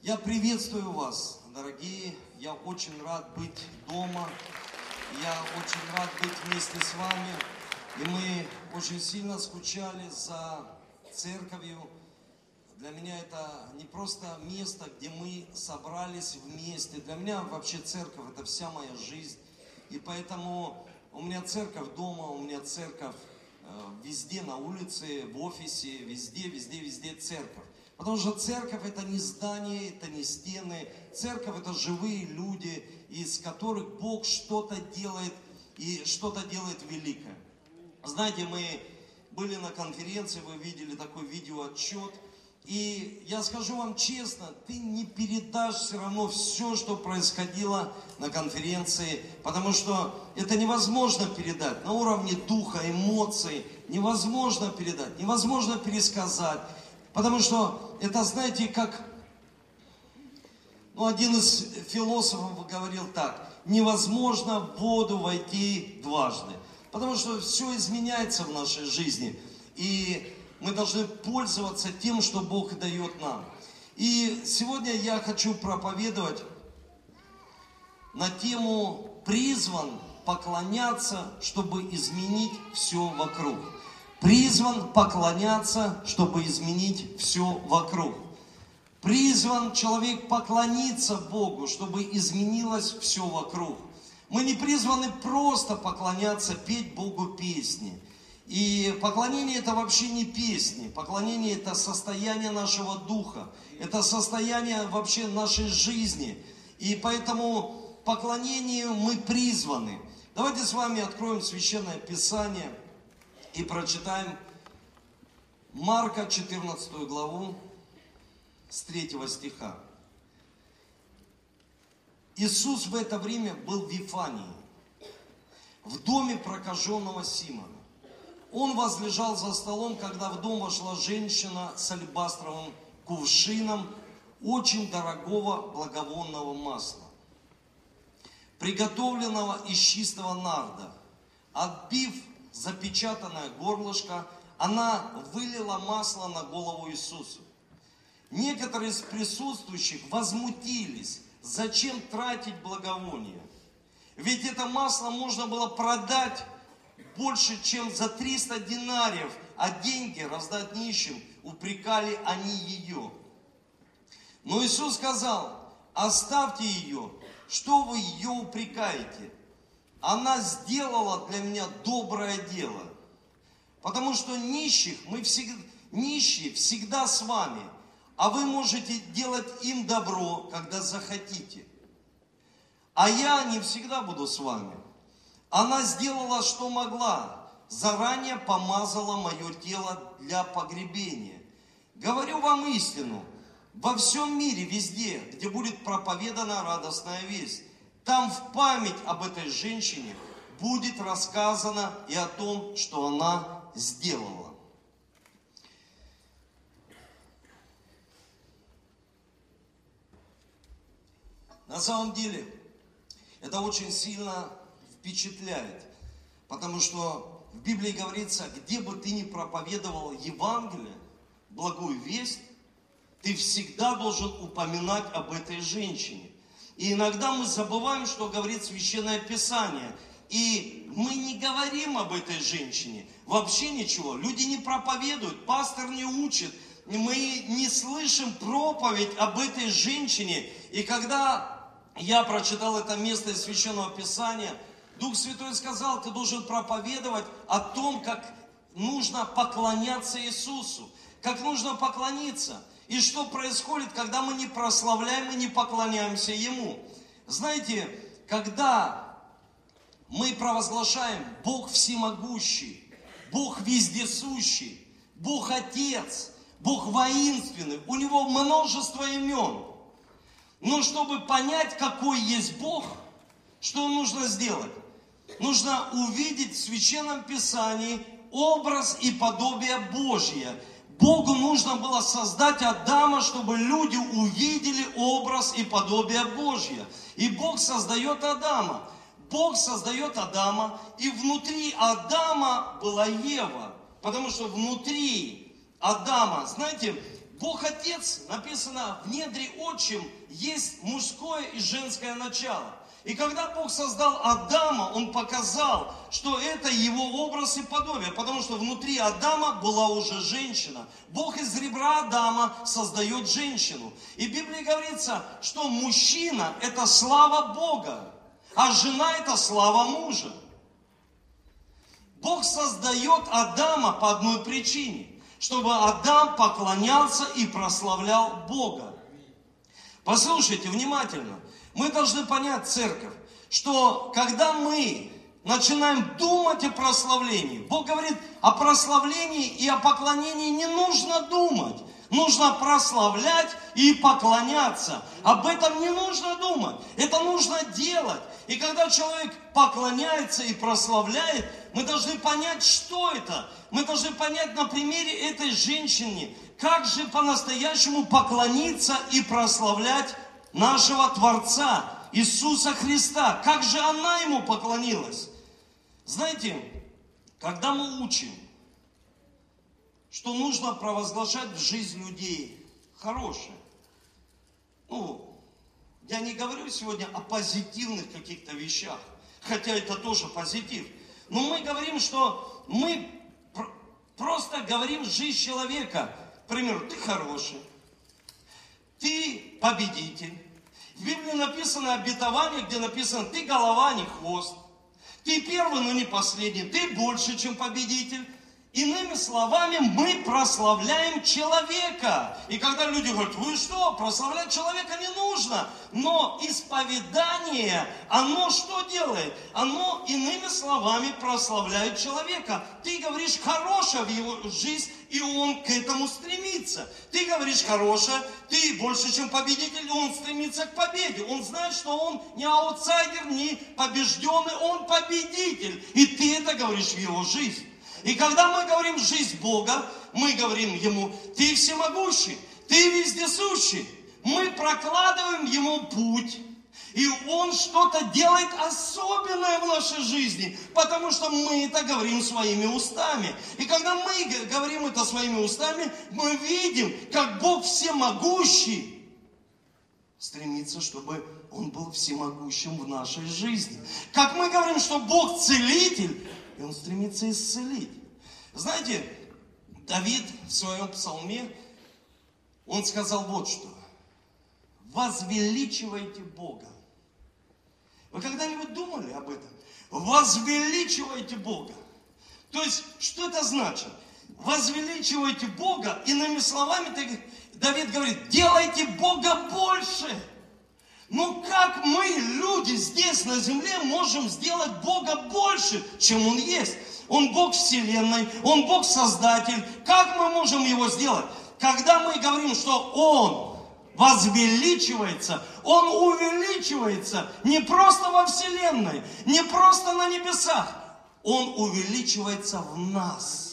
Я приветствую вас, дорогие. Я очень рад быть дома. Я очень рад быть вместе с вами. И мы очень сильно скучали за церковью. Для меня это не просто место, где мы собрались вместе. Для меня вообще церковь это вся моя жизнь. И поэтому у меня церковь дома, у меня церковь э, везде, на улице, в офисе, везде, везде, везде церковь. Потому что церковь это не здание, это не стены. Церковь это живые люди, из которых Бог что-то делает и что-то делает великое. Знаете, мы были на конференции, вы видели такой видеоотчет. И я скажу вам честно, ты не передашь все равно все, что происходило на конференции, потому что это невозможно передать на уровне духа, эмоций, невозможно передать, невозможно пересказать. Потому что это, знаете, как ну, один из философов говорил так, невозможно в воду войти дважды. Потому что все изменяется в нашей жизни. И мы должны пользоваться тем, что Бог дает нам. И сегодня я хочу проповедовать на тему «Призван поклоняться, чтобы изменить все вокруг» призван поклоняться, чтобы изменить все вокруг. Призван человек поклониться Богу, чтобы изменилось все вокруг. Мы не призваны просто поклоняться, петь Богу песни. И поклонение это вообще не песни. Поклонение это состояние нашего духа. Это состояние вообще нашей жизни. И поэтому поклонению мы призваны. Давайте с вами откроем Священное Писание – и прочитаем Марка 14 главу с 3 стиха. Иисус в это время был в Вифании, в доме прокаженного Симона. Он возлежал за столом, когда в дом вошла женщина с алебастровым кувшином очень дорогого благовонного масла, приготовленного из чистого нарда. Отбив запечатанное горлышко, она вылила масло на голову Иисусу. Некоторые из присутствующих возмутились, зачем тратить благовоние? Ведь это масло можно было продать больше, чем за 300 динариев, а деньги раздать нищим, упрекали они ее. Но Иисус сказал, оставьте ее, что вы ее упрекаете? Она сделала для меня доброе дело. Потому что нищих мы всегда, нищие всегда с вами, а вы можете делать им добро, когда захотите. А я не всегда буду с вами. Она сделала, что могла, заранее помазала мое тело для погребения. Говорю вам истину, во всем мире, везде, где будет проповедана радостная весть, там в память об этой женщине будет рассказано и о том, что она сделала. На самом деле, это очень сильно впечатляет, потому что в Библии говорится, где бы ты ни проповедовал Евангелие, благую весть, ты всегда должен упоминать об этой женщине. И иногда мы забываем, что говорит Священное Писание. И мы не говорим об этой женщине. Вообще ничего. Люди не проповедуют, пастор не учит. Мы не слышим проповедь об этой женщине. И когда я прочитал это место из Священного Писания, Дух Святой сказал, ты должен проповедовать о том, как нужно поклоняться Иисусу. Как нужно поклониться. И что происходит, когда мы не прославляем и не поклоняемся Ему? Знаете, когда мы провозглашаем Бог всемогущий, Бог вездесущий, Бог Отец, Бог воинственный, у Него множество имен. Но чтобы понять, какой есть Бог, что нужно сделать? Нужно увидеть в Священном Писании образ и подобие Божье – Богу нужно было создать Адама, чтобы люди увидели образ и подобие Божье. И Бог создает Адама. Бог создает Адама, и внутри Адама была Ева. Потому что внутри Адама, знаете, Бог Отец, написано, в недре отчим есть мужское и женское начало. И когда Бог создал Адама, Он показал, что это его образ и подобие, потому что внутри Адама была уже женщина. Бог из ребра Адама создает женщину. И в Библии говорится, что мужчина – это слава Бога, а жена – это слава мужа. Бог создает Адама по одной причине, чтобы Адам поклонялся и прославлял Бога. Послушайте внимательно. Мы должны понять, церковь, что когда мы начинаем думать о прославлении, Бог говорит, о прославлении и о поклонении не нужно думать. Нужно прославлять и поклоняться. Об этом не нужно думать. Это нужно делать. И когда человек поклоняется и прославляет, мы должны понять, что это. Мы должны понять на примере этой женщины, как же по-настоящему поклониться и прославлять нашего Творца, Иисуса Христа. Как же она ему поклонилась? Знаете, когда мы учим, что нужно провозглашать в жизнь людей хорошее, ну, я не говорю сегодня о позитивных каких-то вещах, хотя это тоже позитив. Но мы говорим, что мы просто говорим жизнь человека. К примеру, ты хороший, ты победитель. В Библии написано обетование, где написано, ты голова, а не хвост. Ты первый, но не последний. Ты больше, чем победитель. Иными словами, мы прославляем человека. И когда люди говорят, вы что, прославлять человека не нужно. Но исповедание, оно что делает? Оно, иными словами, прославляет человека. Ты говоришь хорошее в его жизнь, и он к этому стремится. Ты говоришь хорошее, ты больше, чем победитель, он стремится к победе. Он знает, что он не аутсайдер, не побежденный, он победитель. И ты это говоришь в его жизнь. И когда мы говорим «жизнь Бога», мы говорим Ему «Ты всемогущий, Ты вездесущий». Мы прокладываем Ему путь, и Он что-то делает особенное в нашей жизни, потому что мы это говорим своими устами. И когда мы говорим это своими устами, мы видим, как Бог всемогущий стремится, чтобы Он был всемогущим в нашей жизни. Как мы говорим, что Бог целитель, и он стремится исцелить. Знаете, Давид в своем псалме, он сказал вот что. Возвеличивайте Бога. Вы когда-нибудь думали об этом? Возвеличивайте Бога. То есть, что это значит? Возвеличивайте Бога, иными словами, Давид говорит, делайте Бога больше. Ну как мы, люди здесь на земле, можем сделать Бога больше, чем Он есть? Он Бог Вселенной, Он Бог Создатель. Как мы можем Его сделать? Когда мы говорим, что Он возвеличивается, Он увеличивается не просто во Вселенной, не просто на небесах, Он увеличивается в нас.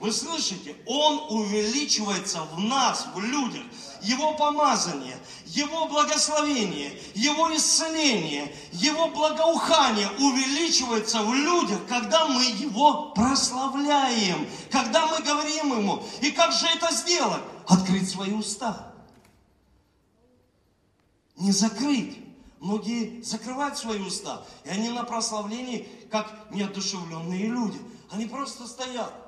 Вы слышите? Он увеличивается в нас, в людях. Его помазание, Его благословение, Его исцеление, Его благоухание увеличивается в людях, когда мы Его прославляем, когда мы говорим Ему. И как же это сделать? Открыть свои уста. Не закрыть. Многие закрывают свои уста, и они на прославлении, как неодушевленные люди. Они просто стоят.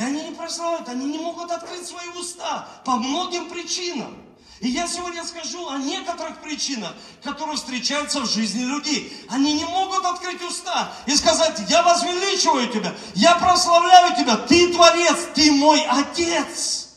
И они не прославляют, они не могут открыть свои уста по многим причинам. И я сегодня скажу о некоторых причинах, которые встречаются в жизни людей. Они не могут открыть уста и сказать, я возвеличиваю тебя, я прославляю тебя, ты творец, ты мой отец.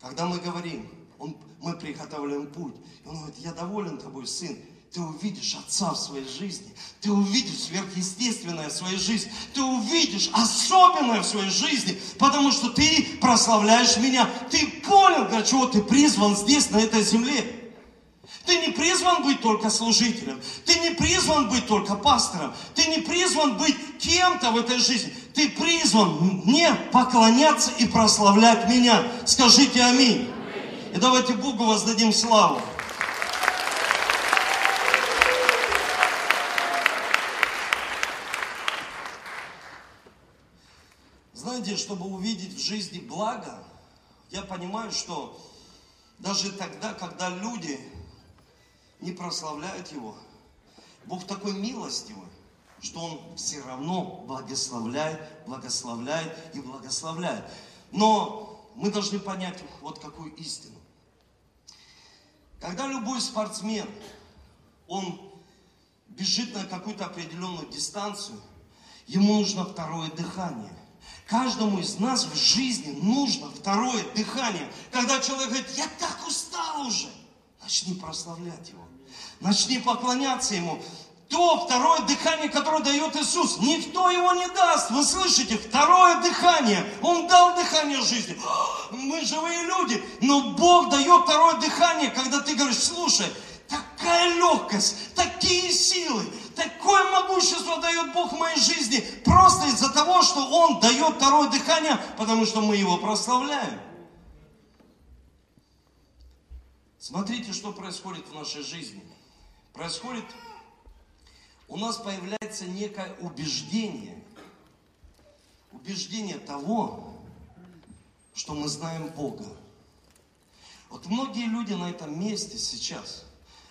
Когда мы говорим, он, мы приготовляем путь, он говорит, я доволен тобой, сын, ты увидишь Отца в своей жизни, ты увидишь сверхъестественное в своей жизни, ты увидишь особенное в своей жизни, потому что ты прославляешь меня, ты понял, для чего ты призван здесь, на этой земле. Ты не призван быть только служителем, ты не призван быть только пастором, ты не призван быть кем-то в этой жизни, ты призван мне поклоняться и прославлять меня. Скажите аминь. И давайте Богу воздадим славу. Знаете, чтобы увидеть в жизни благо, я понимаю, что даже тогда, когда люди не прославляют Его, Бог такой милостивый, что Он все равно благословляет, благословляет и благословляет. Но мы должны понять вот какую истину. Когда любой спортсмен, он бежит на какую-то определенную дистанцию, ему нужно второе дыхание. Каждому из нас в жизни нужно второе дыхание. Когда человек говорит, я так устал уже, начни прославлять его. Начни поклоняться ему то второе дыхание, которое дает Иисус. Никто его не даст. Вы слышите? Второе дыхание. Он дал дыхание жизни. Мы живые люди. Но Бог дает второе дыхание, когда ты говоришь, слушай, такая легкость, такие силы, такое могущество дает Бог в моей жизни. Просто из-за того, что Он дает второе дыхание, потому что мы Его прославляем. Смотрите, что происходит в нашей жизни. Происходит у нас появляется некое убеждение, убеждение того, что мы знаем Бога. Вот многие люди на этом месте сейчас,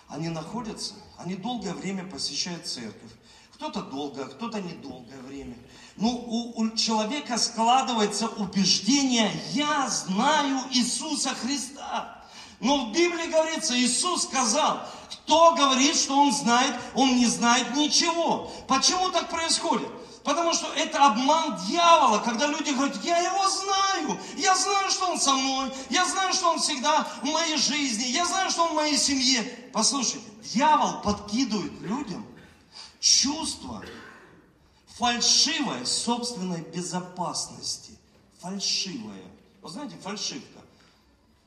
они находятся, они долгое время посещают церковь. Кто-то долго, кто-то недолгое время. Но у, у человека складывается убеждение, я знаю Иисуса Христа. Но в Библии говорится, Иисус сказал, кто говорит, что он знает, он не знает ничего. Почему так происходит? Потому что это обман дьявола, когда люди говорят, я его знаю, я знаю, что он со мной, я знаю, что он всегда в моей жизни, я знаю, что он в моей семье. Послушайте, дьявол подкидывает людям чувство фальшивой собственной безопасности. Фальшивая. Вы знаете, фальшивка.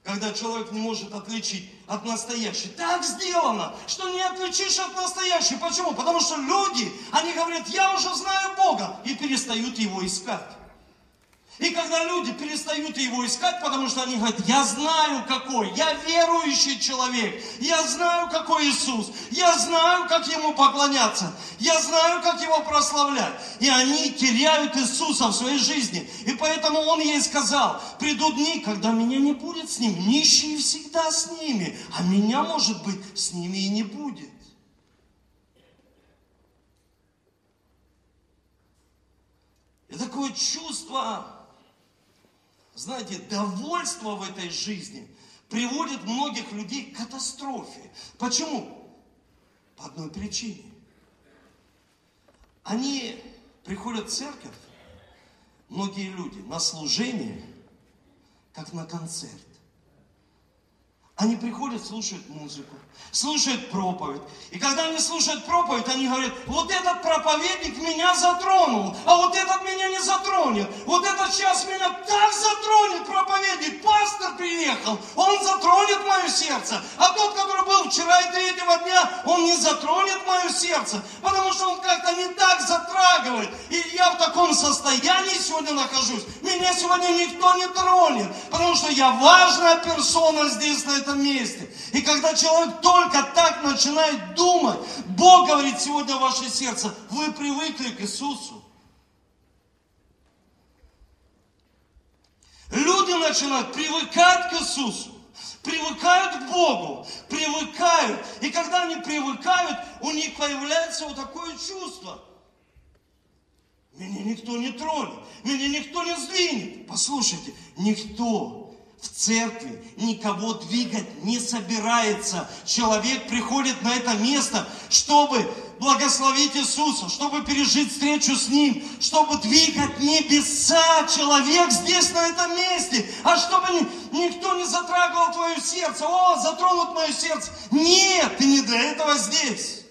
Когда человек не может отличить от настоящей. Так сделано, что не отличишь от настоящей. Почему? Потому что люди, они говорят, я уже знаю Бога, и перестают его искать. И когда люди перестают его искать, потому что они говорят, я знаю какой, я верующий человек, я знаю какой Иисус, я знаю, как ему поклоняться, я знаю, как его прославлять. И они теряют Иисуса в своей жизни. И поэтому он ей сказал, придут дни, когда меня не будет с ним, нищие всегда с ними, а меня, может быть, с ними и не будет. И такое чувство знаете, довольство в этой жизни приводит многих людей к катастрофе. Почему? По одной причине. Они приходят в церковь, многие люди, на служение, как на концерт. Они приходят, слушают музыку, слушают проповедь. И когда они слушают проповедь, они говорят, вот этот проповедник меня затронул, а вот этот меня не затронет. Вот этот час меня так затронет проповедник. Пастор приехал, он затронет мое сердце. А тот, который был вчера и третьего дня, он не затронет мое сердце, потому что он как-то не так затрагивает. И я в таком состоянии сегодня нахожусь. Меня сегодня никто не тронет, потому что я важная персона здесь, на этом месте. И когда человек только так начинает думать, Бог говорит сегодня в ваше сердце, вы привыкли к Иисусу. Люди начинают привыкать к Иисусу, привыкают к Богу, привыкают. И когда они привыкают, у них появляется вот такое чувство. Меня никто не тронет, меня никто не сдвинет. Послушайте, никто в церкви никого двигать не собирается. Человек приходит на это место, чтобы благословить Иисуса, чтобы пережить встречу с Ним, чтобы двигать небеса. Человек здесь, на этом месте. А чтобы никто не затрагивал твое сердце. О, затронут мое сердце. Нет, ты не для этого здесь.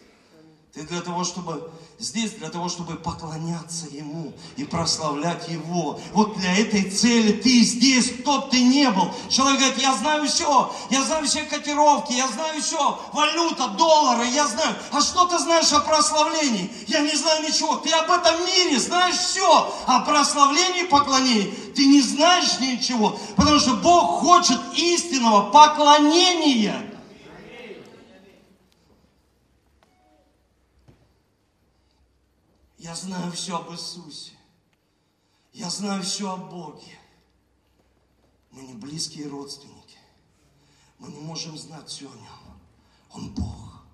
Ты для того, чтобы здесь для того, чтобы поклоняться Ему и прославлять Его. Вот для этой цели ты здесь, бы ты не был. Человек говорит, я знаю все, я знаю все котировки, я знаю все, валюта, доллары, я знаю. А что ты знаешь о прославлении? Я не знаю ничего. Ты об этом мире знаешь все. О прославлении, поклонении ты не знаешь ничего. Потому что Бог хочет истинного поклонения. Я знаю все об Иисусе. Я знаю все о Боге. Мы не близкие родственники. Мы не можем знать все о Нем. Он Бог.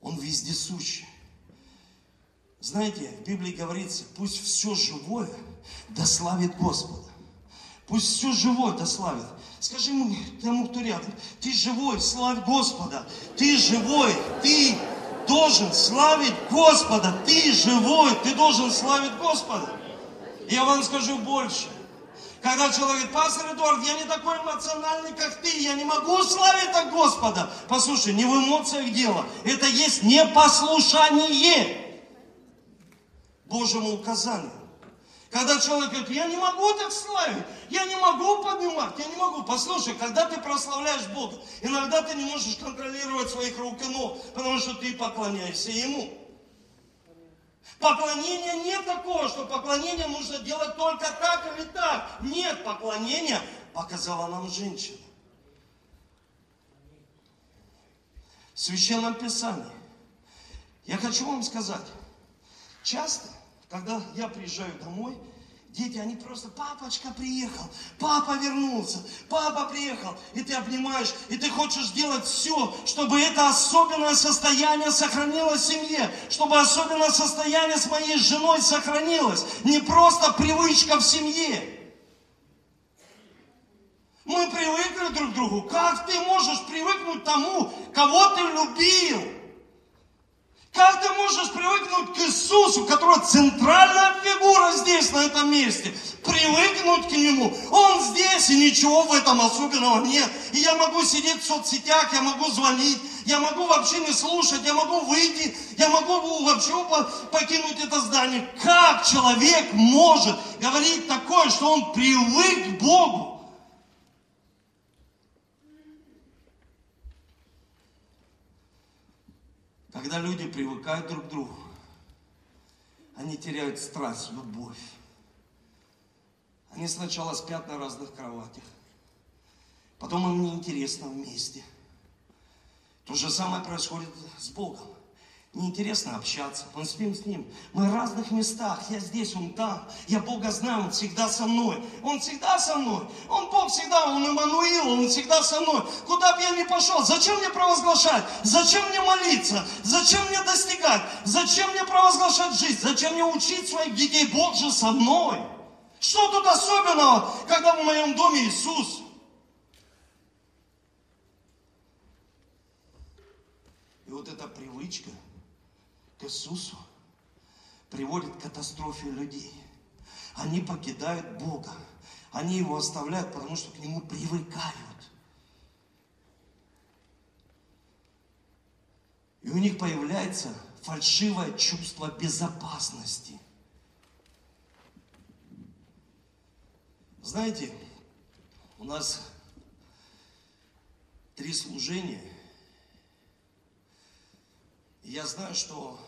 Он вездесущий. Знаете, в Библии говорится, пусть все живое дославит Господа. Пусть все живое дославит. Скажи ему, тому, кто рядом, ты живой, славь Господа. Ты живой, ты должен славить Господа. Ты живой, ты должен славить Господа. Я вам скажу больше. Когда человек говорит, пастор Эдуард, я не такой эмоциональный, как ты, я не могу славить так Господа. Послушай, не в эмоциях дело, это есть непослушание Божьему указанию. Когда человек говорит, я не могу так славить, я не могу поднимать, я не могу. Послушай, когда ты прославляешь Бога, иногда ты не можешь контролировать своих рук и ног, потому что ты поклоняешься Ему. Поклонение нет такого, что поклонение нужно делать только так или так. Нет, поклонение показала нам женщина. В Священном Писании. Я хочу вам сказать, часто когда я приезжаю домой, дети, они просто, папочка приехал, папа вернулся, папа приехал, и ты обнимаешь, и ты хочешь сделать все, чтобы это особенное состояние сохранилось в семье, чтобы особенное состояние с моей женой сохранилось, не просто привычка в семье. Мы привыкли друг к другу. Как ты можешь привыкнуть тому, кого ты любил? Как ты можешь привыкнуть к Иисусу, который центральная фигура здесь, на этом месте? Привыкнуть к Нему. Он здесь, и ничего в этом особенного нет. И я могу сидеть в соцсетях, я могу звонить, я могу вообще не слушать, я могу выйти, я могу вообще покинуть это здание. Как человек может говорить такое, что он привык к Богу? Когда люди привыкают друг к другу, они теряют страсть, любовь. Они сначала спят на разных кроватях, потом им неинтересно вместе. То же самое происходит с Богом неинтересно общаться. Мы спим с Ним. Мы в разных местах. Я здесь, Он там. Я Бога знаю, Он всегда со мной. Он всегда со мной. Он Бог всегда, Он Иммануил, Он всегда со мной. Куда бы я ни пошел, зачем мне провозглашать? Зачем мне молиться? Зачем мне достигать? Зачем мне провозглашать жизнь? Зачем мне учить своих детей? Бог же со мной. Что тут особенного, когда в моем доме Иисус? И вот эта привычка – к Иисусу приводит к катастрофе людей. Они покидают Бога. Они его оставляют, потому что к нему привыкают. И у них появляется фальшивое чувство безопасности. Знаете, у нас три служения. Я знаю, что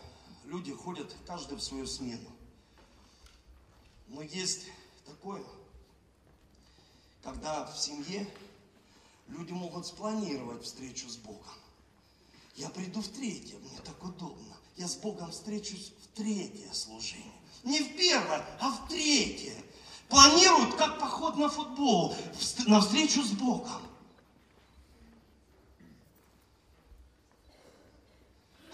люди ходят каждый в свою смену. Но есть такое, когда в семье люди могут спланировать встречу с Богом. Я приду в третье, мне так удобно. Я с Богом встречусь в третье служение. Не в первое, а в третье. Планируют, как поход на футбол, на встречу с Богом.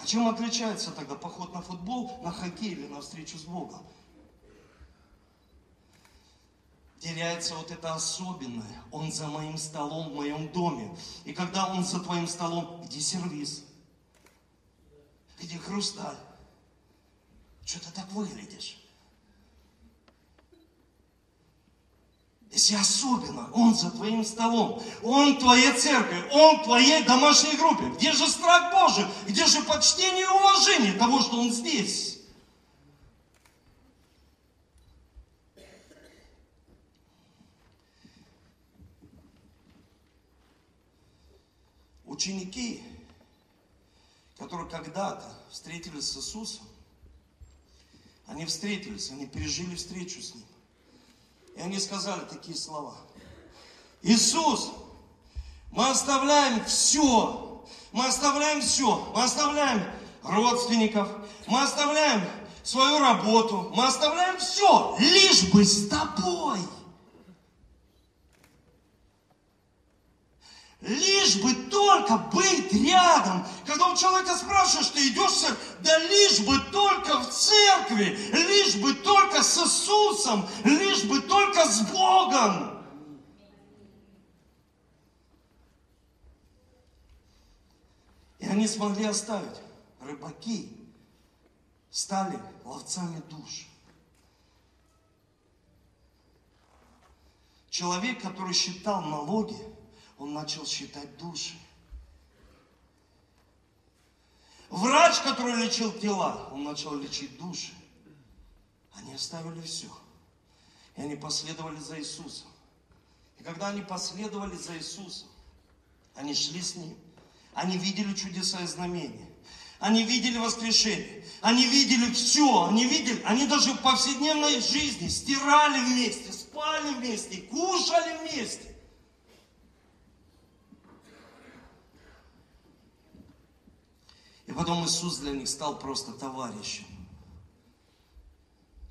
Чем отличается тогда поход на футбол, на хоккей или на встречу с Богом? теряется вот это особенное. Он за моим столом в моем доме. И когда он за твоим столом, где сервис? Где хрусталь? Что ты так выглядишь? Если особенно Он за твоим столом, Он в твоей церкви, Он в твоей домашней группе. Где же страх Божий? Где же почтение и уважение того, что Он здесь? Ученики, которые когда-то встретились с Иисусом, они встретились, они пережили встречу с Ним. И они сказали такие слова. Иисус, мы оставляем все. Мы оставляем все. Мы оставляем родственников. Мы оставляем свою работу, мы оставляем все, лишь бы с тобой. Лишь бы только быть рядом. Когда у человека спрашиваешь, ты идешь в церковь, да лишь бы только в церкви, лишь бы только с Иисусом, лишь бы только с Богом. И они смогли оставить. Рыбаки стали ловцами душ. Человек, который считал налоги, он начал считать души. Врач, который лечил тела, он начал лечить души. Они оставили все. И они последовали за Иисусом. И когда они последовали за Иисусом, они шли с Ним. Они видели чудеса и знамения. Они видели воскрешение. Они видели все. Они видели, они даже в повседневной жизни стирали вместе, спали вместе, кушали вместе. Потом Иисус для них стал просто товарищем.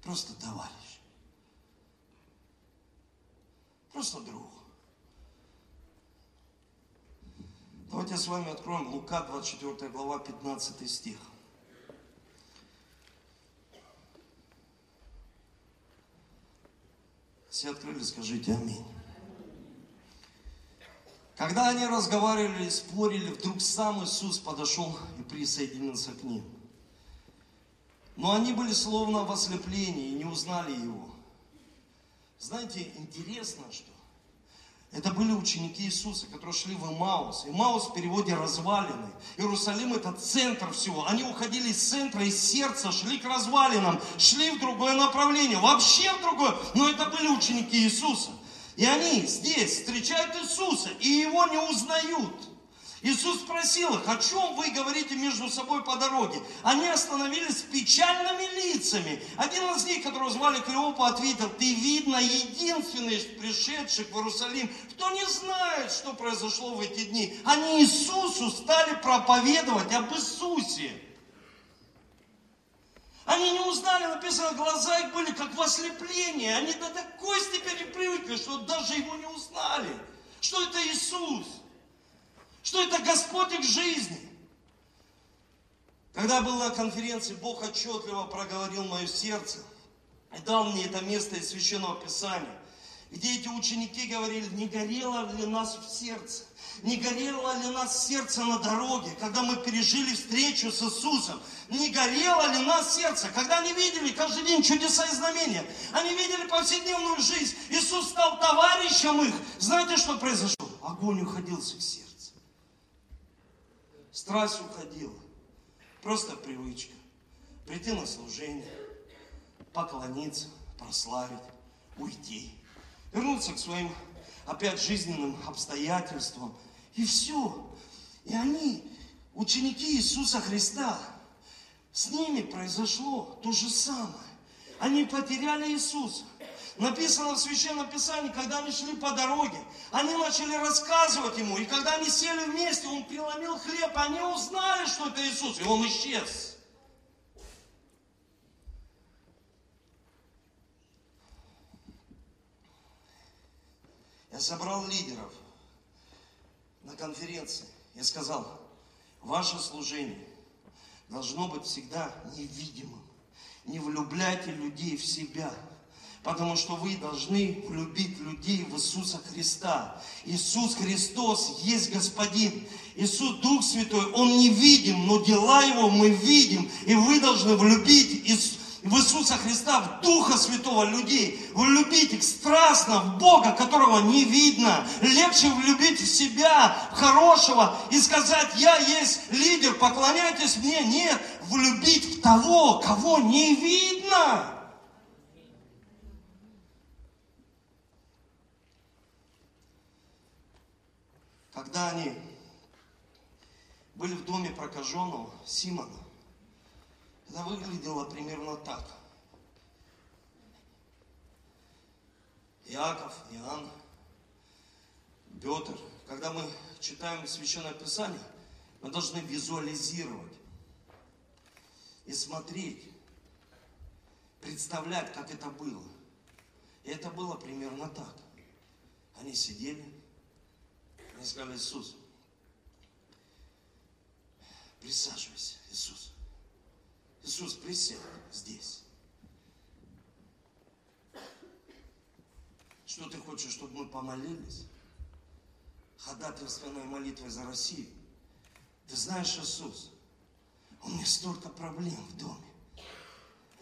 Просто товарищ. Просто друг. Давайте с вами откроем Лука, 24 глава, 15 стих. Все открыли, скажите аминь. Когда они разговаривали, спорили, вдруг сам Иисус подошел и присоединился к ним. Но они были словно в ослеплении и не узнали его. Знаете, интересно, что это были ученики Иисуса, которые шли в Имаус. Имаус в переводе развалины. Иерусалим это центр всего. Они уходили из центра, из сердца, шли к развалинам, шли в другое направление, вообще в другое. Но это были ученики Иисуса. И они здесь встречают Иисуса, и его не узнают. Иисус спросил их, о чем вы говорите между собой по дороге? Они остановились с печальными лицами. Один из них, которого звали Клеопа, ответил, ты, видно, единственный из пришедших в Иерусалим, кто не знает, что произошло в эти дни. Они Иисусу стали проповедовать об Иисусе. Они не узнали, написано, глаза их были как в ослеплении. Они до такой степени привыкли, что даже его не узнали. Что это Иисус? Что это Господь их жизни? Когда был на конференции, Бог отчетливо проговорил мое сердце и дал мне это место из Священного Писания, где эти ученики говорили, не горело ли нас в сердце, не горело ли нас сердце на дороге, когда мы пережили встречу с Иисусом? Не горело ли нас сердце, когда они видели каждый день чудеса и знамения? Они видели повседневную жизнь. Иисус стал товарищем их. Знаете, что произошло? Огонь уходил с их сердца. Страсть уходила. Просто привычка. Прийти на служение, поклониться, прославить, уйти. Вернуться к своим опять жизненным обстоятельствам, и все. И они, ученики Иисуса Христа, с ними произошло то же самое. Они потеряли Иисуса. Написано в Священном Писании, когда они шли по дороге, они начали рассказывать ему. И когда они сели вместе, он преломил хлеб, они узнали, что это Иисус, и он исчез. Я собрал лидеров – на конференции, я сказал, ваше служение должно быть всегда невидимым. Не влюбляйте людей в себя, потому что вы должны влюбить людей в Иисуса Христа. Иисус Христос есть Господин. Иисус Дух Святой, Он невидим, но дела Его мы видим. И вы должны влюбить Иисуса в Иисуса Христа, в Духа Святого людей. Влюбить их страстно в Бога, которого не видно. Легче влюбить в себя, в хорошего, и сказать, я есть лидер, поклоняйтесь мне. Нет, влюбить в того, кого не видно. Когда они были в доме прокаженного Симона, это выглядело примерно так. Иаков, Иоанн, Петр. Когда мы читаем Священное Писание, мы должны визуализировать и смотреть, представлять, как это было. И это было примерно так. Они сидели, они сказали, Иисус, присаживайся, Иисус. Иисус, присядь здесь. Что ты хочешь, чтобы мы помолились? Ходатайственной молитвой за Россию. Ты знаешь, Иисус, у меня столько проблем в доме.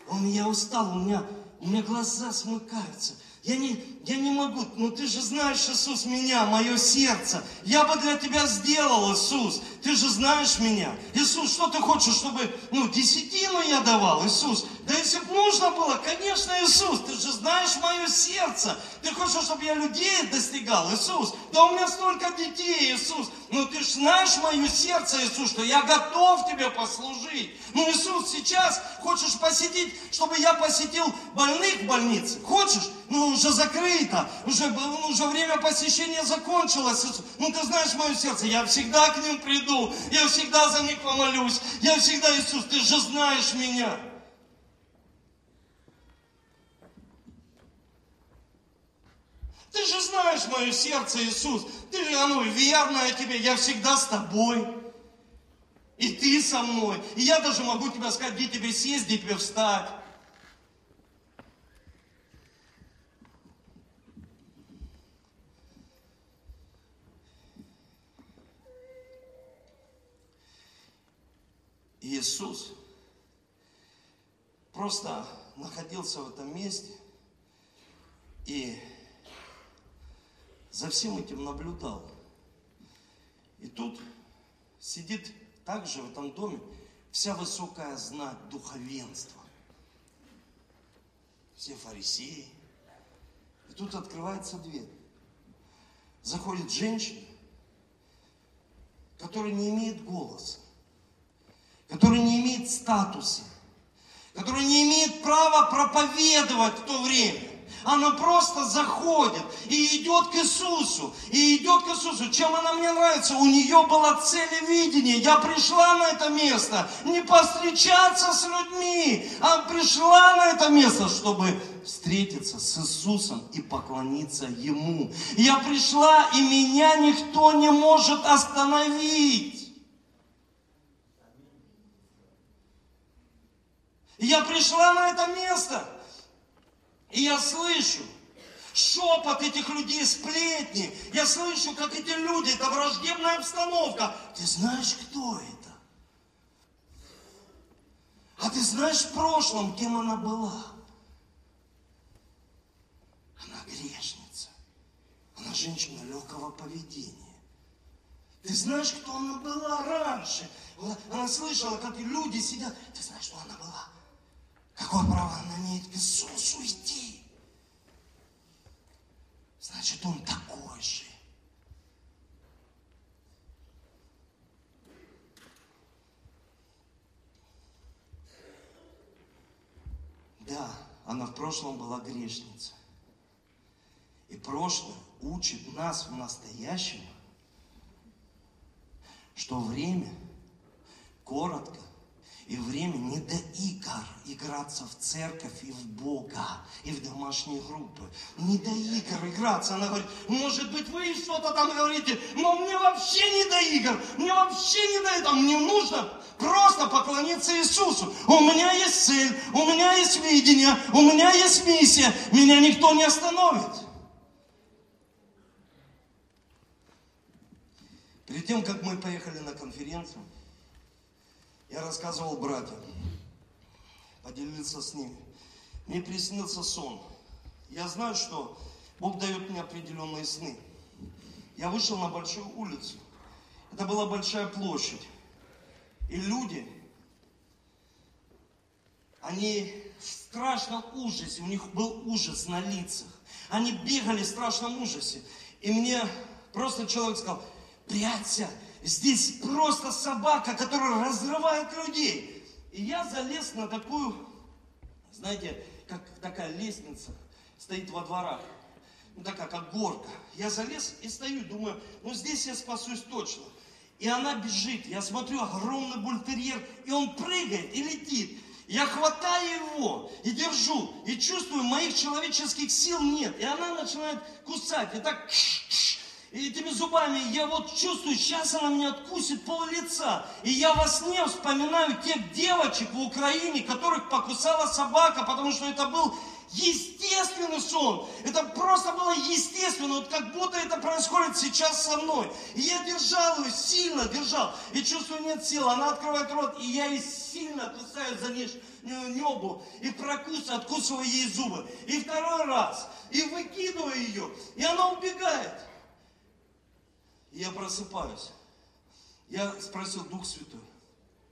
Он, я устал, у меня, у меня глаза смыкаются. Я не, я не могу, ну ты же знаешь, Иисус, меня, мое сердце. Я бы для тебя сделал, Иисус. Ты же знаешь меня. Иисус, что ты хочешь, чтобы, ну, десятину я давал, Иисус? Да если бы нужно было, конечно, Иисус, ты знаешь мое сердце. Ты хочешь, чтобы я людей достигал, Иисус? Да у меня столько детей, Иисус. Ну ты же знаешь мое сердце, Иисус, что я готов тебе послужить. Ну, Иисус, сейчас хочешь посетить, чтобы я посетил больных в больнице? Хочешь? Ну, уже закрыто, уже, ну, уже время посещения закончилось. Ну, ты знаешь мое сердце, я всегда к ним приду, я всегда за них помолюсь, я всегда, Иисус, ты же знаешь меня. Ты же знаешь мое сердце, Иисус. Ты же, оно верное тебе. Я всегда с тобой. И ты со мной. И я даже могу тебе сказать, где тебе сесть, где тебе встать. Иисус просто находился в этом месте и за всем этим наблюдал. И тут сидит также в этом доме вся высокая знать духовенства. Все фарисеи. И тут открывается дверь. Заходит женщина, которая не имеет голоса, которая не имеет статуса, которая не имеет права проповедовать в то время. Она просто заходит и идет к Иисусу. И идет к Иисусу. Чем она мне нравится? У нее была цель и видение. Я пришла на это место не повстречаться с людьми, а пришла на это место, чтобы встретиться с Иисусом и поклониться Ему. Я пришла, и меня никто не может остановить. Я пришла на это место, и я слышу шепот этих людей, сплетни. Я слышу, как эти люди, это враждебная обстановка. Ты знаешь, кто это? А ты знаешь в прошлом, кем она была? Она грешница. Она женщина легкого поведения. Ты знаешь, кто она была раньше? Она слышала, как люди сидят. Ты знаешь, что она была? Какое право она имеет к Иисусу идти? Значит, он такой же. Да, она в прошлом была грешница. И прошлое учит нас в настоящем, что время коротко, и время не до игр играться в церковь и в Бога, и в домашние группы. Не до игр играться. Она говорит, может быть, вы что-то там говорите, но мне вообще не до игр, мне вообще не до этого. Мне нужно просто поклониться Иисусу. У меня есть цель, у меня есть видение, у меня есть миссия. Меня никто не остановит. Перед тем, как мы поехали на конференцию, я рассказывал братьям, поделился с ними. Мне приснился сон. Я знаю, что Бог дает мне определенные сны. Я вышел на большую улицу. Это была большая площадь. И люди, они в страшном ужасе, у них был ужас на лицах. Они бегали в страшном ужасе. И мне просто человек сказал, прячься, Здесь просто собака, которая разрывает людей. И я залез на такую, знаете, как такая лестница стоит во дворах. Ну, такая, как горка. Я залез и стою, думаю, ну здесь я спасусь точно. И она бежит. Я смотрю, огромный бультерьер, и он прыгает и летит. Я хватаю его и держу, и чувствую, моих человеческих сил нет. И она начинает кусать, и так и этими зубами я вот чувствую, сейчас она меня откусит пол лица. И я во сне вспоминаю тех девочек в Украине, которых покусала собака, потому что это был естественный сон. Это просто было естественно, вот как будто это происходит сейчас со мной. И я держал ее, сильно держал. И чувствую, нет сил. Она открывает рот, и я ей сильно кусаю за небо. И прокусываю, откусываю ей зубы. И второй раз. И выкидываю ее. И она убегает. И я просыпаюсь. Я спросил Дух Святой,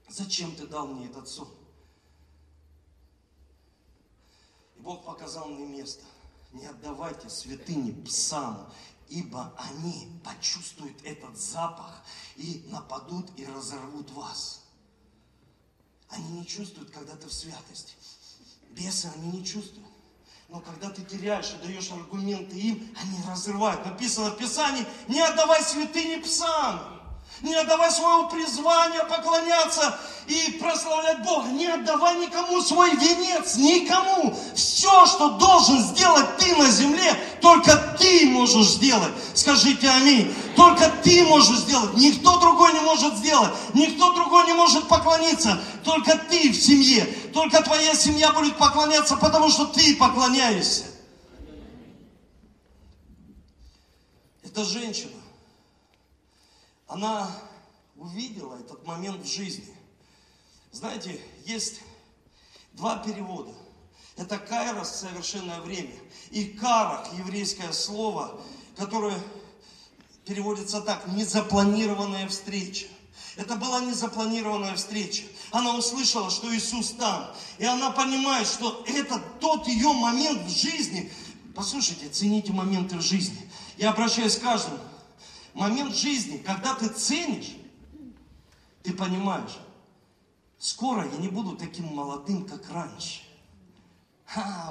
зачем ты дал мне этот сон? И Бог показал мне место. Не отдавайте святыни псам, ибо они почувствуют этот запах и нападут и разорвут вас. Они не чувствуют, когда ты в святости. Бесы они не чувствуют. Но когда ты теряешь и даешь аргументы им, они разрывают. Написано в Писании, не отдавай святыни псам. Не отдавай своего призвания поклоняться и прославлять Бога. Не отдавай никому свой венец, никому. Все, что должен сделать ты на земле, только ты можешь сделать. Скажите аминь. Только ты можешь сделать. Никто другой не может сделать. Никто другой не может поклониться. Только ты в семье. Только твоя семья будет поклоняться, потому что ты поклоняешься. Это женщина она увидела этот момент в жизни. Знаете, есть два перевода. Это кайрос, совершенное время, и карах, еврейское слово, которое переводится так, незапланированная встреча. Это была незапланированная встреча. Она услышала, что Иисус там. И она понимает, что это тот ее момент в жизни. Послушайте, цените моменты в жизни. Я обращаюсь к каждому момент жизни, когда ты ценишь, ты понимаешь, скоро я не буду таким молодым, как раньше.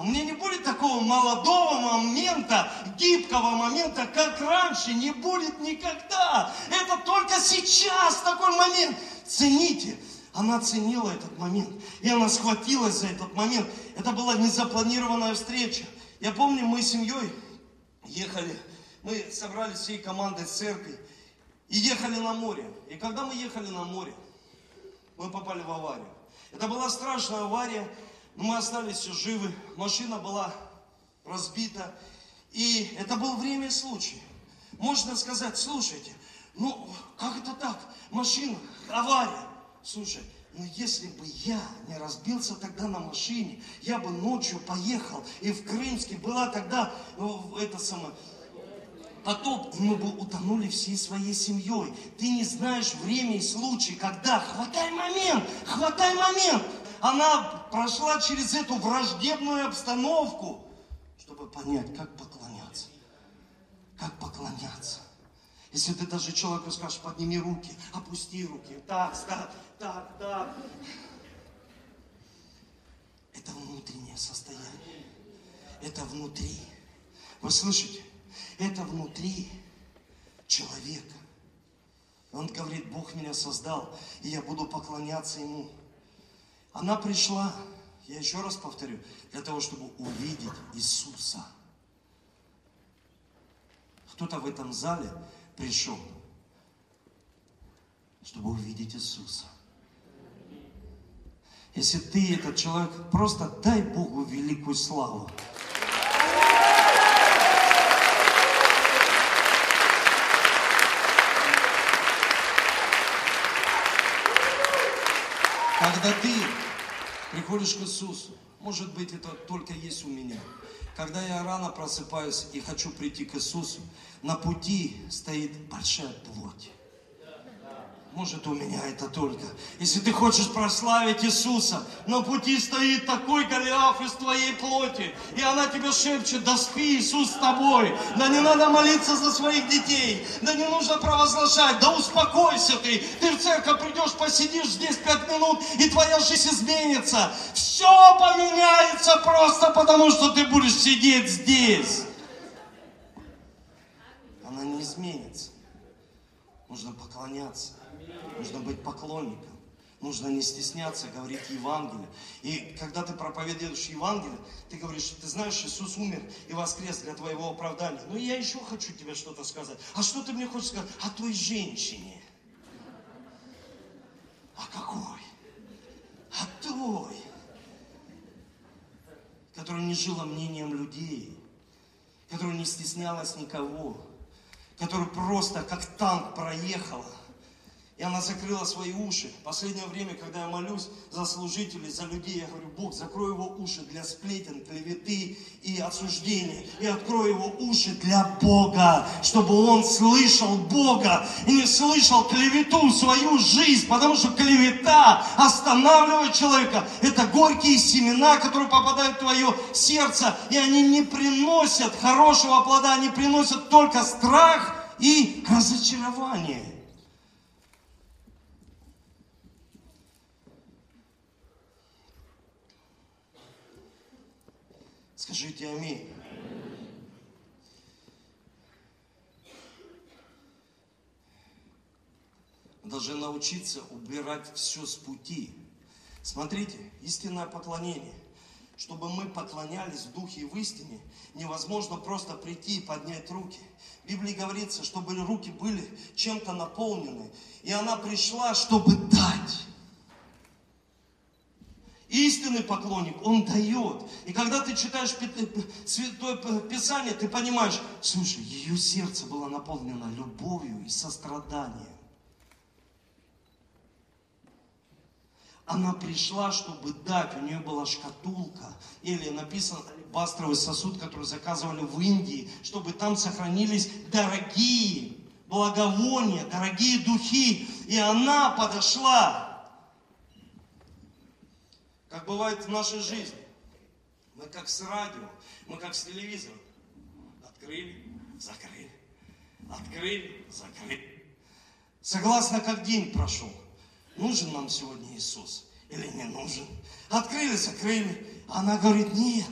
У меня не будет такого молодого момента, гибкого момента, как раньше, не будет никогда. Это только сейчас такой момент. Цените. Она ценила этот момент, и она схватилась за этот момент. Это была незапланированная встреча. Я помню, мы с семьей ехали мы собрались всей командой церкви и ехали на море. И когда мы ехали на море, мы попали в аварию. Это была страшная авария, но мы остались все живы. Машина была разбита. И это был время и случай. Можно сказать, слушайте, ну как это так? Машина, авария. Слушай, но если бы я не разбился тогда на машине, я бы ночью поехал, и в Крымске была тогда, ну, это самое, потоп, и мы бы утонули всей своей семьей. Ты не знаешь время и случай, когда. Хватай момент, хватай момент. Она прошла через эту враждебную обстановку, чтобы понять, как поклоняться. Как поклоняться. Если ты даже человеку скажешь, подними руки, опусти руки, так, так, так, так. Это внутреннее состояние. Это внутри. Вы слышите? Это внутри человека. Он говорит, Бог меня создал, и я буду поклоняться Ему. Она пришла, я еще раз повторю, для того, чтобы увидеть Иисуса. Кто-то в этом зале пришел, чтобы увидеть Иисуса. Если ты этот человек, просто дай Богу великую славу. Когда ты приходишь к Иисусу, может быть, это только есть у меня. Когда я рано просыпаюсь и хочу прийти к Иисусу, на пути стоит большая плоть. Может, у меня это только. Если ты хочешь прославить Иисуса, на пути стоит такой Голиаф из твоей плоти, и она тебе шепчет, да спи, Иисус с тобой, да не надо молиться за своих детей, да не нужно провозглашать, да успокойся ты, ты в церковь придешь, посидишь здесь пять минут, и твоя жизнь изменится. Все поменяется просто потому, что ты будешь сидеть здесь. Она не изменится. Нужно поклоняться. Нужно быть поклонником. нужно не стесняться говорить Евангелие. И когда ты проповедуешь Евангелие, ты говоришь, ты знаешь, Иисус умер и воскрес для твоего оправдания. Ну, я еще хочу тебе что-то сказать. А что ты мне хочешь сказать? О той женщине. А какой? О той, которая не жила мнением людей, которая не стеснялась никого, которая просто как танк проехала – и она закрыла свои уши. Последнее время, когда я молюсь за служителей, за людей, я говорю, Бог, закрой его уши для сплетен, клеветы и осуждения. И открой его уши для Бога, чтобы он слышал Бога и не слышал клевету в свою жизнь. Потому что клевета останавливает человека. Это горькие семена, которые попадают в твое сердце. И они не приносят хорошего плода, они приносят только страх и разочарование. Скажите аминь. Должны научиться убирать все с пути. Смотрите, истинное поклонение. Чтобы мы поклонялись в духе и в истине, невозможно просто прийти и поднять руки. В Библии говорится, чтобы руки были чем-то наполнены. И она пришла, чтобы дать. Истинный поклонник, он дает. И когда ты читаешь Святое Писание, ты понимаешь, слушай, ее сердце было наполнено любовью и состраданием. Она пришла, чтобы дать. У нее была шкатулка. Или написано алебастровый сосуд, который заказывали в Индии, чтобы там сохранились дорогие благовония, дорогие духи. И она подошла как бывает в нашей жизни. Мы как с радио, мы как с телевизором. Открыли, закрыли. Открыли, закрыли. Согласно, как день прошел. Нужен нам сегодня Иисус или не нужен? Открыли, закрыли. Она говорит, нет.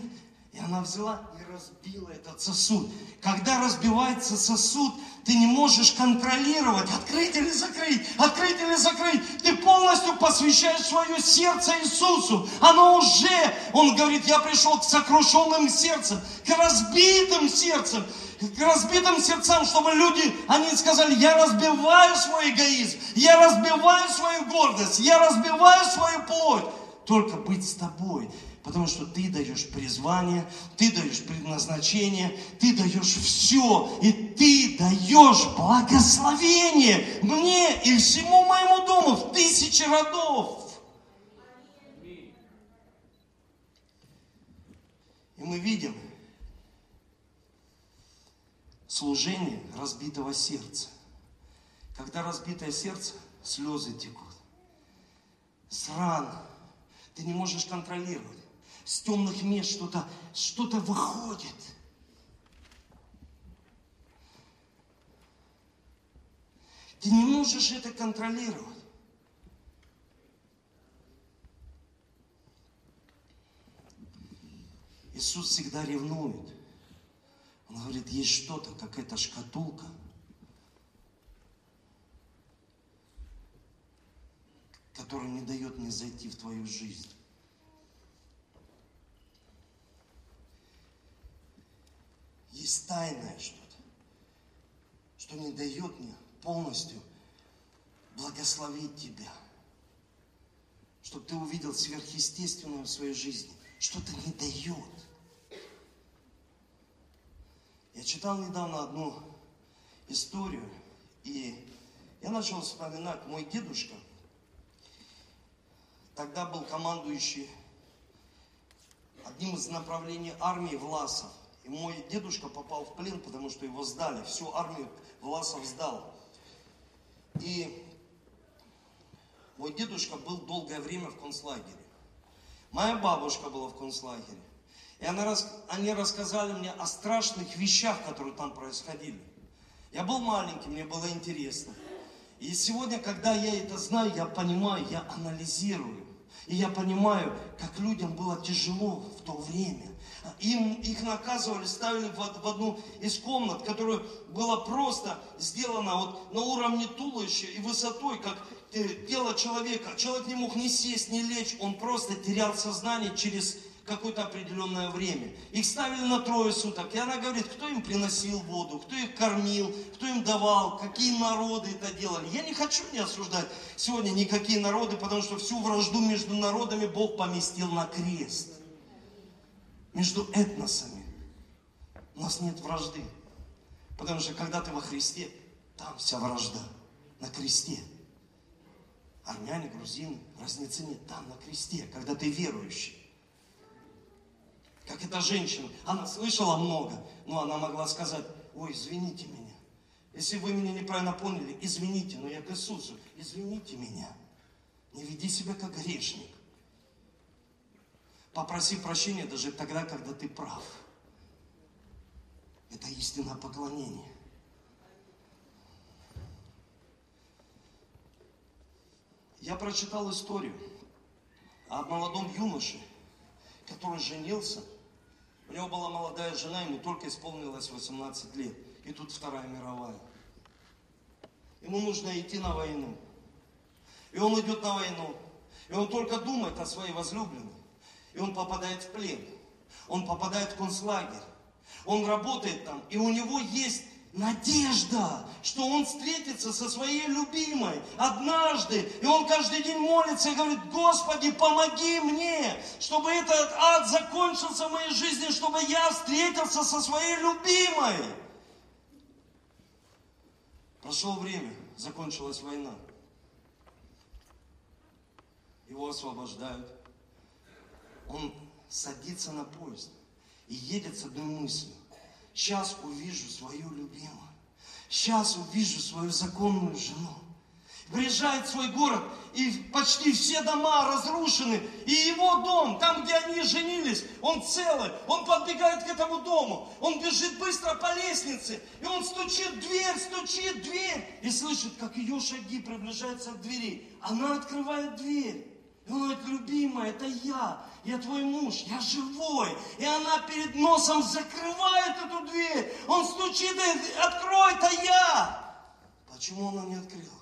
И она взяла разбила этот сосуд. Когда разбивается сосуд, ты не можешь контролировать, открыть или закрыть, открыть или закрыть. Ты полностью посвящаешь свое сердце Иисусу. Оно уже, Он говорит, я пришел к сокрушенным сердцам, к разбитым сердцам, к разбитым сердцам, чтобы люди, они сказали, я разбиваю свой эгоизм, я разбиваю свою гордость, я разбиваю свою плоть. Только быть с тобой. Потому что ты даешь призвание, ты даешь предназначение, ты даешь все, и ты даешь благословение мне и всему моему дому в тысячи родов. И мы видим служение разбитого сердца. Когда разбитое сердце, слезы текут. С ты не можешь контролировать с темных мест что-то что выходит. Ты не можешь это контролировать. Иисус всегда ревнует. Он говорит, есть что-то, как эта шкатулка, которая не дает мне зайти в твою жизнь. Есть тайное что-то, что не дает мне полностью благословить тебя. Чтобы ты увидел сверхъестественное в своей жизни. Что-то не дает. Я читал недавно одну историю, и я начал вспоминать, мой дедушка тогда был командующий одним из направлений армии Власов. И мой дедушка попал в плен, потому что его сдали. Всю армию Власов сдал. И мой дедушка был долгое время в концлагере. Моя бабушка была в концлагере. И она, они рассказали мне о страшных вещах, которые там происходили. Я был маленький, мне было интересно. И сегодня, когда я это знаю, я понимаю, я анализирую. И я понимаю, как людям было тяжело в то время. Им, их наказывали, ставили в, в одну из комнат, которая была просто сделана вот на уровне туловища и высотой, как тело человека. Человек не мог ни сесть, ни лечь, он просто терял сознание через какое-то определенное время. Их ставили на трое суток. И она говорит, кто им приносил воду, кто их кормил, кто им давал, какие народы это делали. Я не хочу не осуждать сегодня никакие народы, потому что всю вражду между народами Бог поместил на крест. Между этносами. У нас нет вражды. Потому что когда ты во Христе, там вся вражда. На кресте. Армяне, грузины, разницы нет. Там на кресте, когда ты верующий как эта женщина. Она слышала много, но она могла сказать, ой, извините меня. Если вы меня неправильно поняли, извините, но я к Иисусу, извините меня. Не веди себя как грешник. Попроси прощения даже тогда, когда ты прав. Это истинное поклонение. Я прочитал историю о молодом юноше, который женился – у него была молодая жена, ему только исполнилось 18 лет. И тут Вторая мировая. Ему нужно идти на войну. И он идет на войну. И он только думает о своей возлюбленной. И он попадает в плен. Он попадает в концлагерь. Он работает там. И у него есть надежда, что он встретится со своей любимой однажды. И он каждый день молится и говорит, Господи, помоги мне, чтобы этот ад закончился в моей жизни, чтобы я встретился со своей любимой. Прошло время, закончилась война. Его освобождают. Он садится на поезд и едет с одной мыслью Сейчас увижу свою любимую. Сейчас увижу свою законную жену. Приезжает в свой город, и почти все дома разрушены. И его дом, там, где они женились, он целый. Он подбегает к этому дому. Он бежит быстро по лестнице. И он стучит в дверь, стучит в дверь. И слышит, как ее шаги приближаются к двери. Она открывает дверь. И он говорит, любимая, это я я твой муж, я живой. И она перед носом закрывает эту дверь. Он стучит и открой, это я. Почему она не открыла?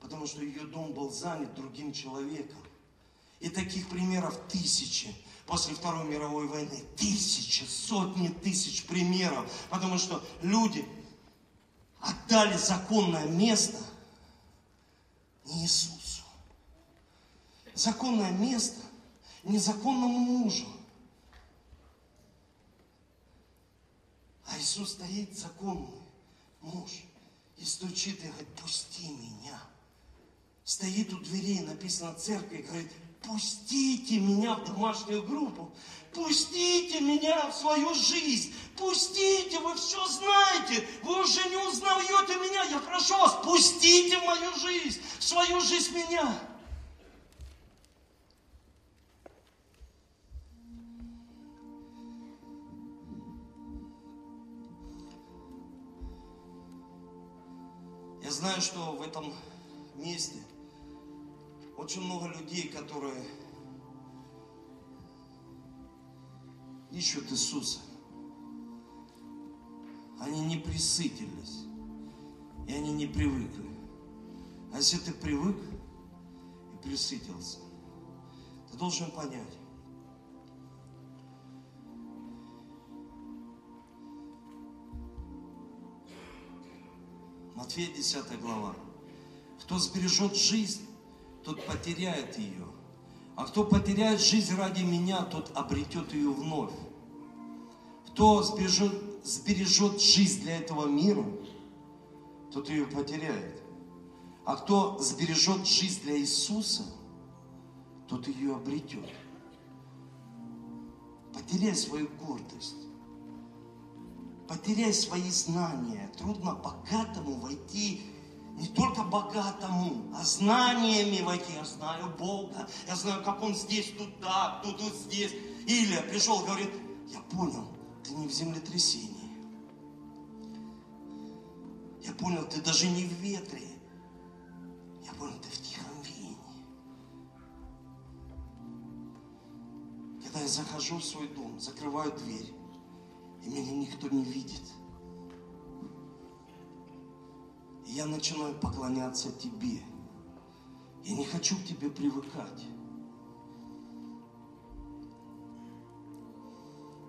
Потому что ее дом был занят другим человеком. И таких примеров тысячи. После Второй мировой войны тысячи, сотни тысяч примеров. Потому что люди отдали законное место не Иисусу. Законное место незаконному мужу. А Иисус стоит законный муж и стучит и говорит, пусти меня. Стоит у дверей, написано церкви, и говорит, пустите меня в домашнюю группу, пустите меня в свою жизнь, пустите, вы все знаете, вы уже не узнаете меня, я прошу вас, пустите в мою жизнь, в свою жизнь меня. Знаю, что в этом месте очень много людей, которые ищут Иисуса. Они не присытились, и они не привыкли. А если ты привык и присытился, ты должен понять, Матфея 10 глава. Кто сбережет жизнь, тот потеряет ее. А кто потеряет жизнь ради меня, тот обретет ее вновь. Кто сбережет, сбережет жизнь для этого мира, тот ее потеряет. А кто сбережет жизнь для Иисуса, тот ее обретет. Потеряй свою гордость потеряй свои знания. Трудно богатому войти, не только богатому, а знаниями войти. Я знаю Бога, я знаю, как Он здесь, тут так, тут вот здесь. Или пришел, говорит, я понял, ты не в землетрясении. Я понял, ты даже не в ветре. Я понял, ты в тихом вине. Когда я захожу в свой дом, закрываю дверь, и меня никто не видит. И я начинаю поклоняться Тебе. Я не хочу к Тебе привыкать.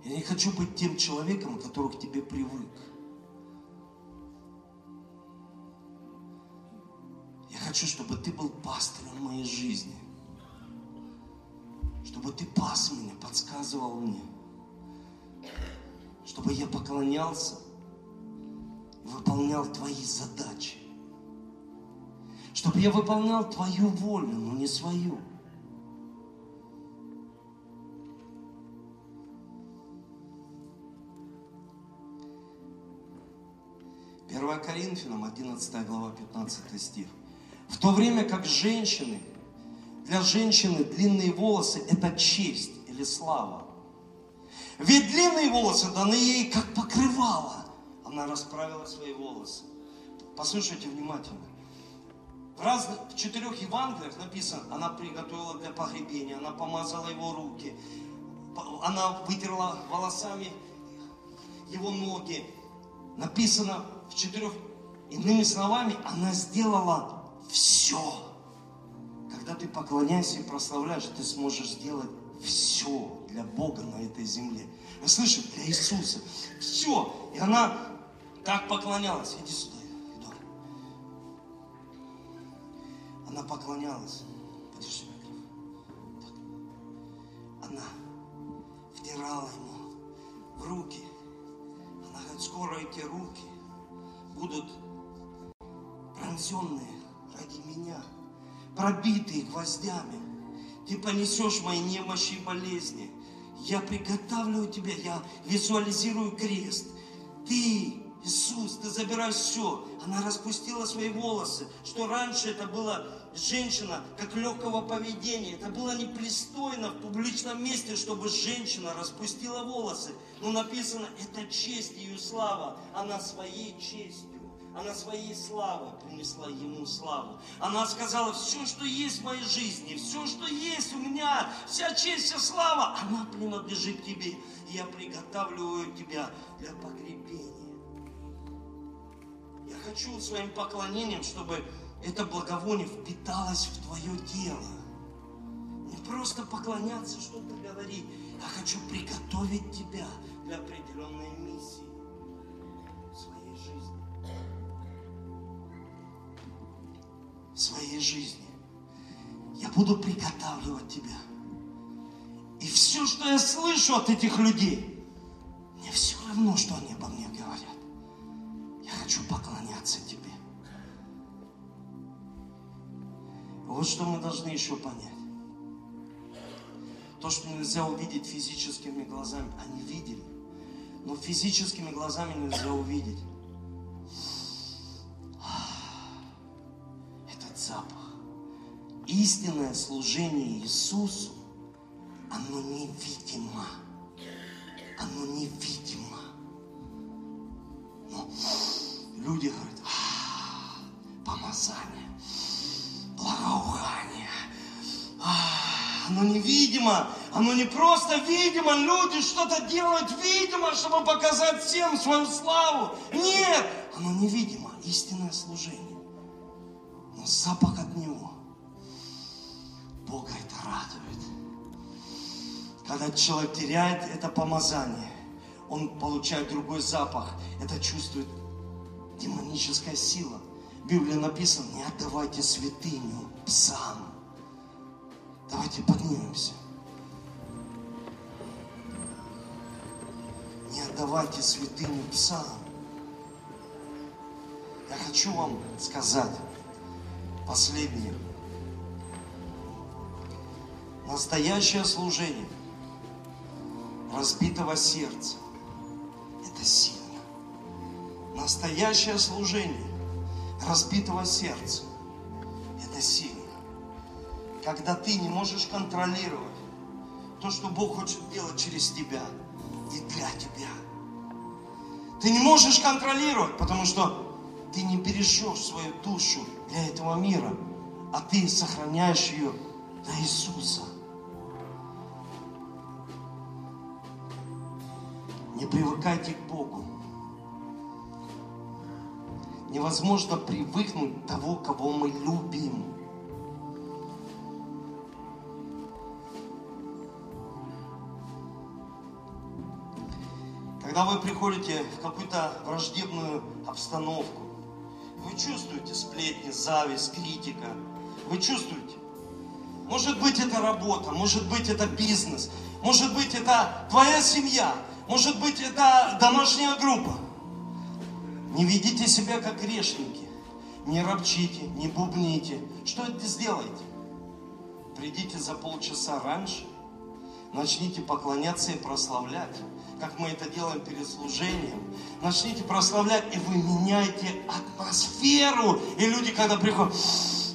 Я не хочу быть тем человеком, который к Тебе привык. Я хочу, чтобы Ты был пастырем моей жизни. Чтобы Ты пас меня, подсказывал мне. Чтобы я поклонялся и выполнял Твои задачи. Чтобы я выполнял Твою волю, но не свою. 1 Коринфянам, 11 глава, 15 стих. В то время как женщины, для женщины длинные волосы – это честь или слава. Ведь длинные волосы даны ей как покрывало. Она расправила свои волосы. Послушайте внимательно. В, разных, в четырех Евангелиях написано, она приготовила для погребения, она помазала его руки, она вытерла волосами его ноги. Написано, в четырех, иными словами, она сделала все. Когда ты поклоняешься и прославляешь, ты сможешь сделать все для Бога на этой земле. Вы слышите, для Иисуса. Все. И она так поклонялась. Иди сюда, иду. Она поклонялась. Подержи микрофон. Она втирала ему в руки. Она говорит, скоро эти руки будут пронзенные ради меня, пробитые гвоздями. Ты понесешь мои немощи и болезни. Я приготавливаю тебя, я визуализирую крест. Ты, Иисус, ты забираешь все. Она распустила свои волосы, что раньше это была женщина как легкого поведения. Это было непристойно в публичном месте, чтобы женщина распустила волосы. Но написано, это честь ее слава. Она своей честью она своей славой принесла ему славу. Она сказала, все, что есть в моей жизни, все, что есть у меня, вся честь, вся слава, она принадлежит тебе. Я приготавливаю тебя для погребения. Я хочу своим поклонением, чтобы это благовоние впиталось в твое тело. Не просто поклоняться, что-то говорить. Я хочу приготовить тебя для определенной своей жизни. Я буду приготавливать тебя. И все, что я слышу от этих людей, мне все равно, что они обо мне говорят. Я хочу поклоняться тебе. Вот что мы должны еще понять. То, что нельзя увидеть физическими глазами, они видели. Но физическими глазами нельзя увидеть. Истинное служение Иисусу, оно невидимо. Оно невидимо. Но люди говорят, а, помазание, благоухание. А, оно невидимо, оно не просто видимо, люди что-то делают видимо, чтобы показать всем свою славу. Нет, оно невидимо, истинное служение. Но запах от него – Бога это радует. Когда человек теряет это помазание, он получает другой запах. Это чувствует демоническая сила. В Библии написано, не отдавайте святыню псам. Давайте поднимемся. Не отдавайте святыню псам. Я хочу вам сказать последнее. Настоящее служение разбитого сердца – это сильно. Настоящее служение разбитого сердца – это сильно. Когда ты не можешь контролировать то, что Бог хочет делать через тебя и для тебя. Ты не можешь контролировать, потому что ты не бережешь свою душу для этого мира, а ты сохраняешь ее для Иисуса. Не привыкайте к Богу. Невозможно привыкнуть того, кого мы любим. Когда вы приходите в какую-то враждебную обстановку, вы чувствуете сплетни, зависть, критика. Вы чувствуете? Может быть, это работа, может быть, это бизнес, может быть, это твоя семья, может быть, это домашняя группа. Не ведите себя как грешники. Не ропчите, не бубните. Что это сделаете? Придите за полчаса раньше, начните поклоняться и прославлять как мы это делаем перед служением. Начните прославлять, и вы меняете атмосферу. И люди, когда приходят,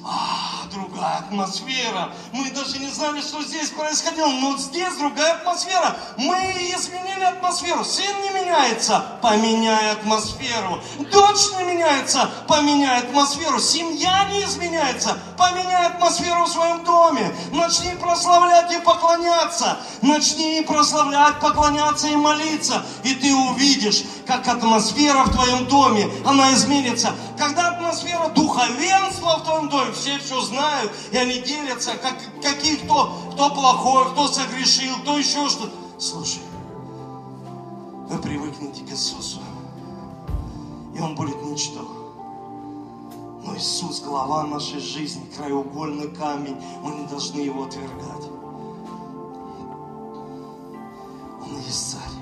а, другая атмосфера. Мы даже не знали, что здесь происходило, но здесь другая атмосфера. Мы изменили атмосферу. Сын не меняется, поменяй атмосферу. Дочь не меняется, поменяй атмосферу. Семья не изменяется, поменяй атмосферу в своем доме. Начни прославлять и поклоняться. Начни прославлять, поклоняться и молиться. И ты увидишь, как атмосфера в твоем доме, она изменится. Когда атмосфера духовенства в твоем доме, все все знают, и они делятся, как, какие кто, кто плохой, кто согрешил, кто еще что. Слушай, вы привыкнете к Иисусу, и Он будет ничто. Но Иисус, глава нашей жизни, краеугольный камень, мы не должны Его отвергать. Он есть царь.